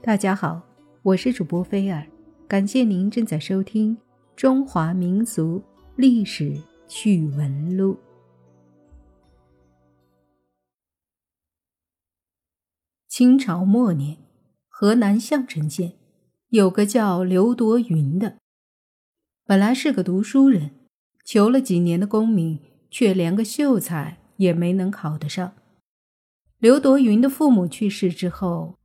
大家好，我是主播菲尔，感谢您正在收听《中华民俗历史趣闻录》。清朝末年，河南项城县有个叫刘夺云的，本来是个读书人，求了几年的功名，却连个秀才也没能考得上。刘夺云的父母去世之后。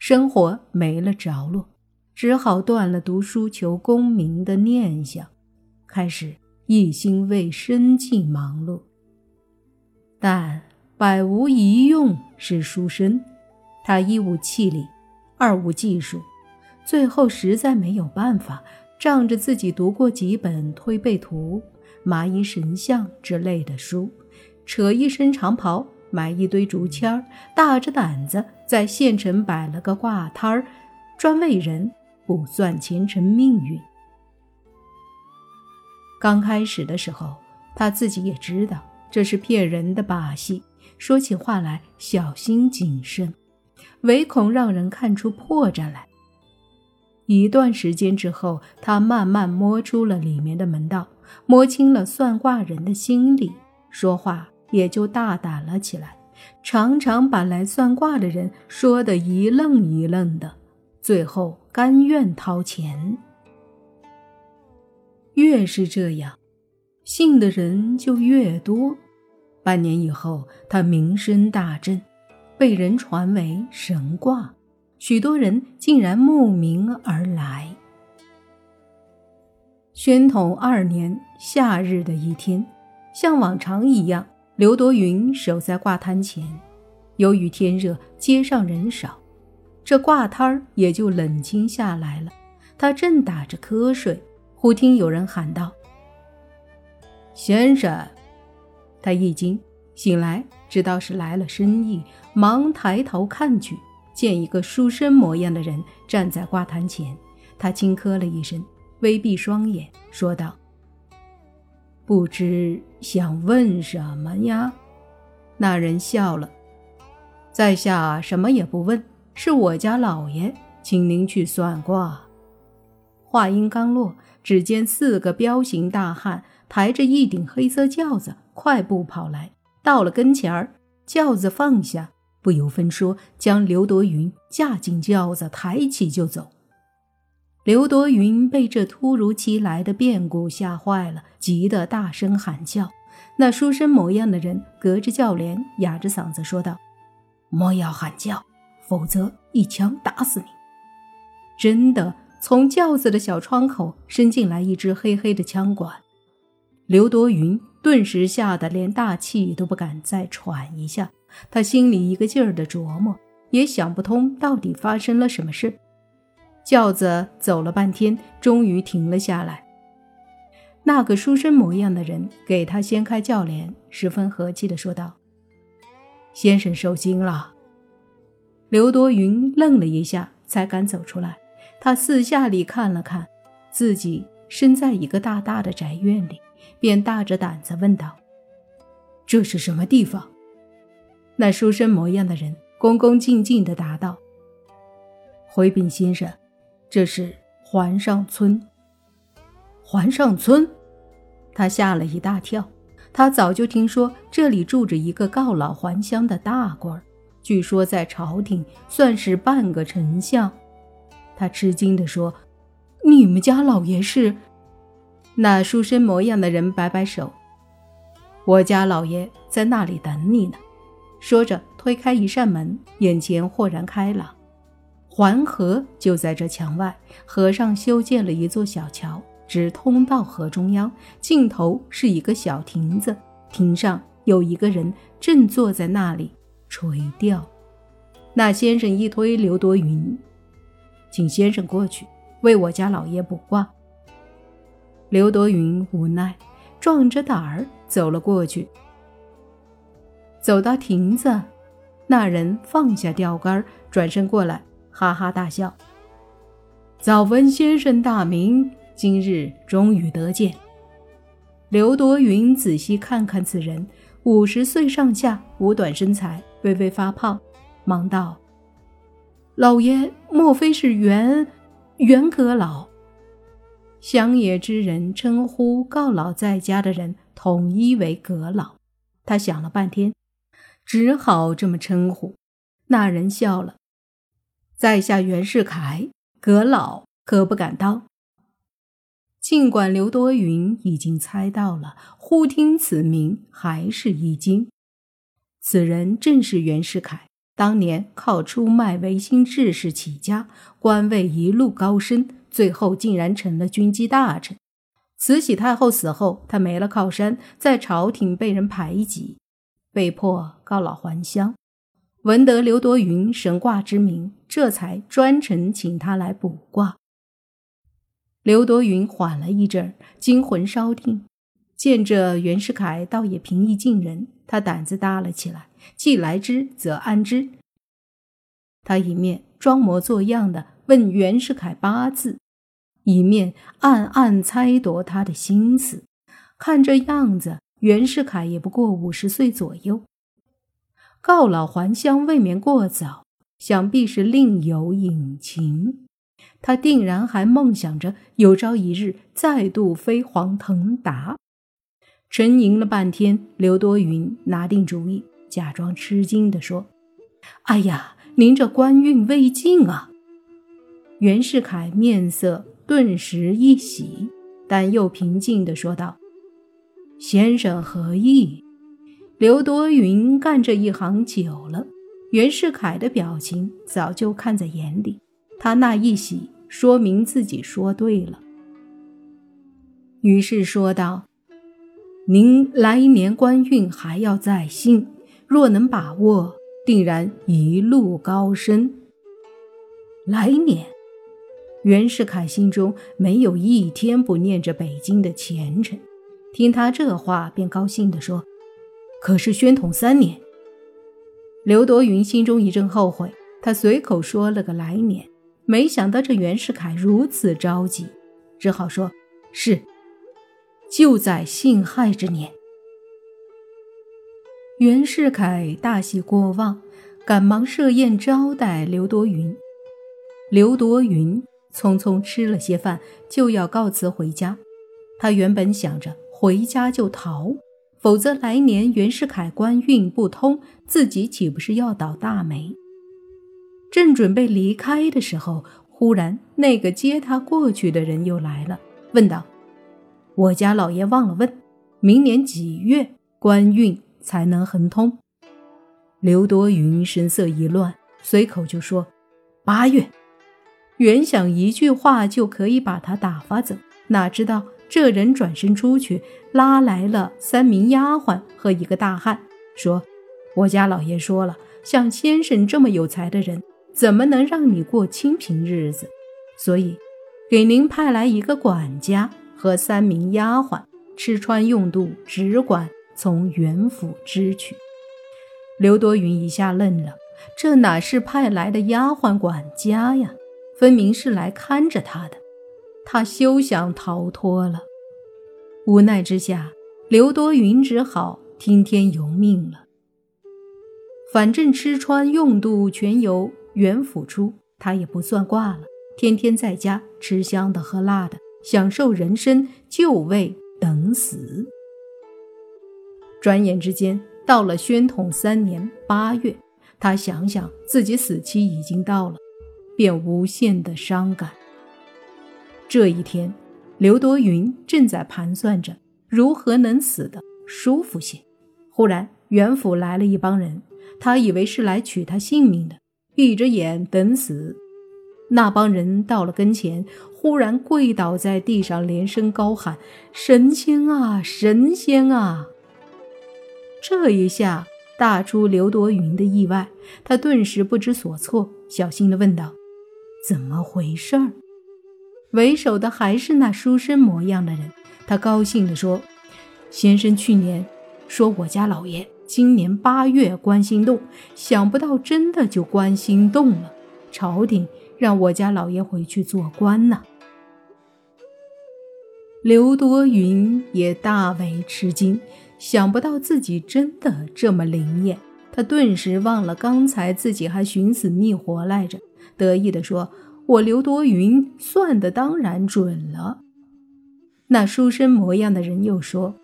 生活没了着落，只好断了读书求功名的念想，开始一心为生计忙碌。但百无一用是书生，他一无气力，二无技术，最后实在没有办法，仗着自己读过几本《推背图》《麻衣神相》之类的书，扯一身长袍。买一堆竹签儿，大着胆子在县城摆了个挂摊儿，专为人卜算前程命运。刚开始的时候，他自己也知道这是骗人的把戏，说起话来小心谨慎，唯恐让人看出破绽来。一段时间之后，他慢慢摸出了里面的门道，摸清了算卦人的心理，说话。也就大胆了起来，常常把来算卦的人说的一愣一愣的，最后甘愿掏钱。越是这样，信的人就越多。半年以后，他名声大振，被人传为神卦，许多人竟然慕名而来。宣统二年夏日的一天，像往常一样。刘多云守在挂摊前，由于天热，街上人少，这挂摊儿也就冷清下来了。他正打着瞌睡，忽听有人喊道：“先生！”他一惊，醒来，知道是来了生意，忙抬头看去，见一个书生模样的人站在挂摊前。他轻咳了一声，微闭双眼，说道。不知想问什么呀？那人笑了，在下什么也不问，是我家老爷请您去算卦。话音刚落，只见四个彪形大汉抬着一顶黑色轿子，快步跑来，到了跟前儿，轿子放下，不由分说，将刘夺云架进轿子，抬起就走。刘夺云被这突如其来的变故吓坏了，急得大声喊叫。那书生模样的人隔着轿帘，哑着嗓子说道：“莫要喊叫，否则一枪打死你！”真的，从轿子的小窗口伸进来一支黑黑的枪管。刘夺云顿时吓得连大气都不敢再喘一下。他心里一个劲儿的琢磨，也想不通到底发生了什么事。轿子走了半天，终于停了下来。那个书生模样的人给他掀开轿帘，十分和气地说道：“先生受惊了。”刘多云愣了一下，才敢走出来。他四下里看了看，自己身在一个大大的宅院里，便大着胆子问道：“这是什么地方？”那书生模样的人恭恭敬敬地答道：“回禀先生。”这是环上村。环上村，他吓了一大跳。他早就听说这里住着一个告老还乡的大官，据说在朝廷算是半个丞相。他吃惊地说：“你们家老爷是？”那书生模样的人摆摆手：“我家老爷在那里等你呢。”说着推开一扇门，眼前豁然开朗。环河就在这墙外，河上修建了一座小桥，直通到河中央，尽头是一个小亭子，亭上有一个人正坐在那里垂钓。那先生一推刘多云，请先生过去为我家老爷卜卦。刘多云无奈，壮着胆儿走了过去。走到亭子，那人放下钓竿，转身过来。哈哈大笑。早闻先生大名，今日终于得见。刘多云仔细看看此人，五十岁上下，五短身材，微微发胖，忙道：“老爷莫非是袁袁阁老？乡野之人称呼告老在家的人，统一为阁老。他想了半天，只好这么称呼。那人笑了：“在下袁世凯，阁老可不敢当。”尽管刘多云已经猜到了，忽听此名，还是一惊。此人正是袁世凯。当年靠出卖维新志士起家，官位一路高升，最后竟然成了军机大臣。慈禧太后死后，他没了靠山，在朝廷被人排挤，被迫告老还乡。闻得刘多云神卦之名，这才专程请他来卜卦。刘多云缓了一阵，惊魂稍定，见这袁世凯倒也平易近人，他胆子大了起来。既来之，则安之。他一面装模作样的问袁世凯八字，一面暗暗猜度他的心思。看这样子，袁世凯也不过五十岁左右，告老还乡未免过早，想必是另有隐情。他定然还梦想着有朝一日再度飞黄腾达。沉吟了半天，刘多云拿定主意。假装吃惊地说：“哎呀，您这官运未尽啊！”袁世凯面色顿时一喜，但又平静地说道：“先生何意？”刘多云干这一行久了，袁世凯的表情早就看在眼里。他那一喜，说明自己说对了，于是说道：“您来年官运还要再兴。”若能把握，定然一路高升。来年，袁世凯心中没有一天不念着北京的前程。听他这话，便高兴地说：“可是宣统三年。”刘多云心中一阵后悔，他随口说了个来年，没想到这袁世凯如此着急，只好说：“是，就在辛亥之年。”袁世凯大喜过望，赶忙设宴招待刘多云。刘多云匆匆吃了些饭，就要告辞回家。他原本想着回家就逃，否则来年袁世凯官运不通，自己岂不是要倒大霉？正准备离开的时候，忽然那个接他过去的人又来了，问道：“我家老爷忘了问，明年几月官运？”才能亨通。刘多云神色一乱，随口就说：“八月。”原想一句话就可以把他打发走，哪知道这人转身出去，拉来了三名丫鬟和一个大汉，说：“我家老爷说了，像先生这么有才的人，怎么能让你过清贫日子？所以，给您派来一个管家和三名丫鬟，吃穿用度只管。”从袁府支取，刘多云一下愣了，这哪是派来的丫鬟管家呀？分明是来看着他的。他休想逃脱了。无奈之下，刘多云只好听天由命了。反正吃穿用度全由袁府出，他也不算挂了。天天在家吃香的喝辣的，享受人生，就为等死。转眼之间，到了宣统三年八月，他想想自己死期已经到了，便无限的伤感。这一天，刘多云正在盘算着如何能死得舒服些，忽然袁府来了一帮人，他以为是来取他性命的，闭着眼等死。那帮人到了跟前，忽然跪倒在地上，连声高喊：“神仙啊，神仙啊！”这一下大出刘多云的意外，他顿时不知所措，小心地问道：“怎么回事儿？”为首的还是那书生模样的人，他高兴地说：“先生去年说我家老爷今年八月官心动，想不到真的就官心动了，朝廷让我家老爷回去做官呢。”刘多云也大为吃惊。想不到自己真的这么灵验，他顿时忘了刚才自己还寻死觅活来着，得意地说：“我刘多云算的当然准了。”那书生模样的人又说：“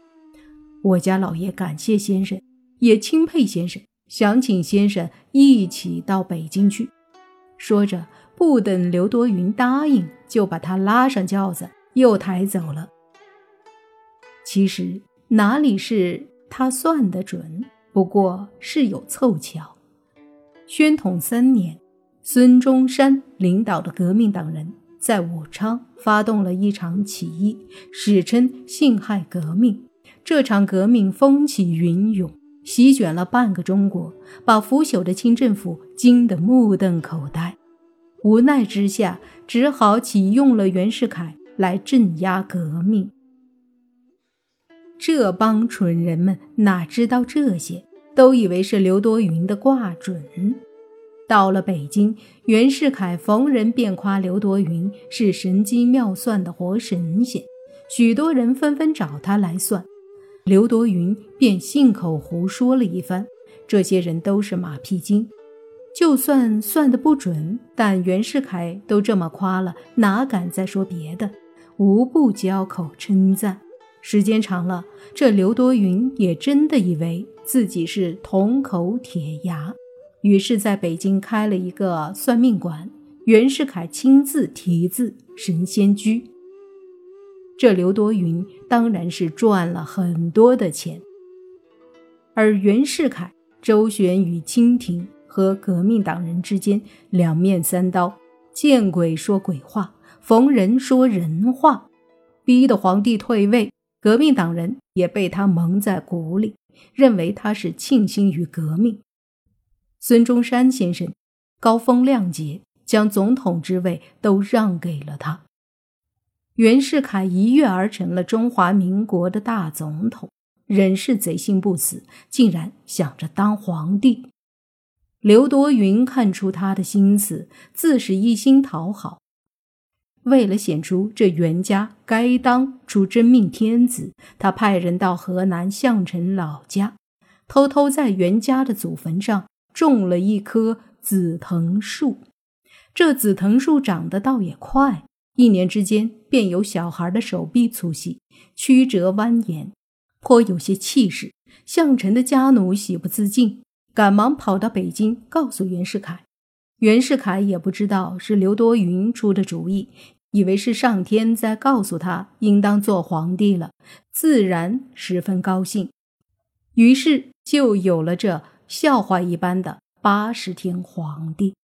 我家老爷感谢先生，也钦佩先生，想请先生一起到北京去。”说着，不等刘多云答应，就把他拉上轿子，又抬走了。其实哪里是他算得准？不过是有凑巧。宣统三年，孙中山领导的革命党人在武昌发动了一场起义，史称“辛亥革命”。这场革命风起云涌，席卷了半个中国，把腐朽的清政府惊得目瞪口呆。无奈之下，只好启用了袁世凯来镇压革命。这帮蠢人们哪知道这些，都以为是刘多云的卦准。到了北京，袁世凯逢人便夸刘多云是神机妙算的活神仙，许多人纷纷找他来算，刘多云便信口胡说了一番。这些人都是马屁精，就算算得不准，但袁世凯都这么夸了，哪敢再说别的？无不交口称赞。时间长了，这刘多云也真的以为自己是铜口铁牙，于是在北京开了一个算命馆，袁世凯亲自题字“神仙居”。这刘多云当然是赚了很多的钱，而袁世凯周旋于清廷和革命党人之间，两面三刀，见鬼说鬼话，逢人说人话，逼得皇帝退位。革命党人也被他蒙在鼓里，认为他是庆幸于革命。孙中山先生高风亮节，将总统之位都让给了他。袁世凯一跃而成了中华民国的大总统，仍是贼心不死，竟然想着当皇帝。刘多云看出他的心思，自是一心讨好。为了显出这袁家该当出真命天子，他派人到河南项城老家，偷偷在袁家的祖坟上种了一棵紫藤树。这紫藤树长得倒也快，一年之间便有小孩的手臂粗细，曲折蜿蜒，颇有些气势。向臣的家奴喜不自禁，赶忙跑到北京告诉袁世凯。袁世凯也不知道是刘多云出的主意。以为是上天在告诉他应当做皇帝了，自然十分高兴，于是就有了这笑话一般的八十天皇帝。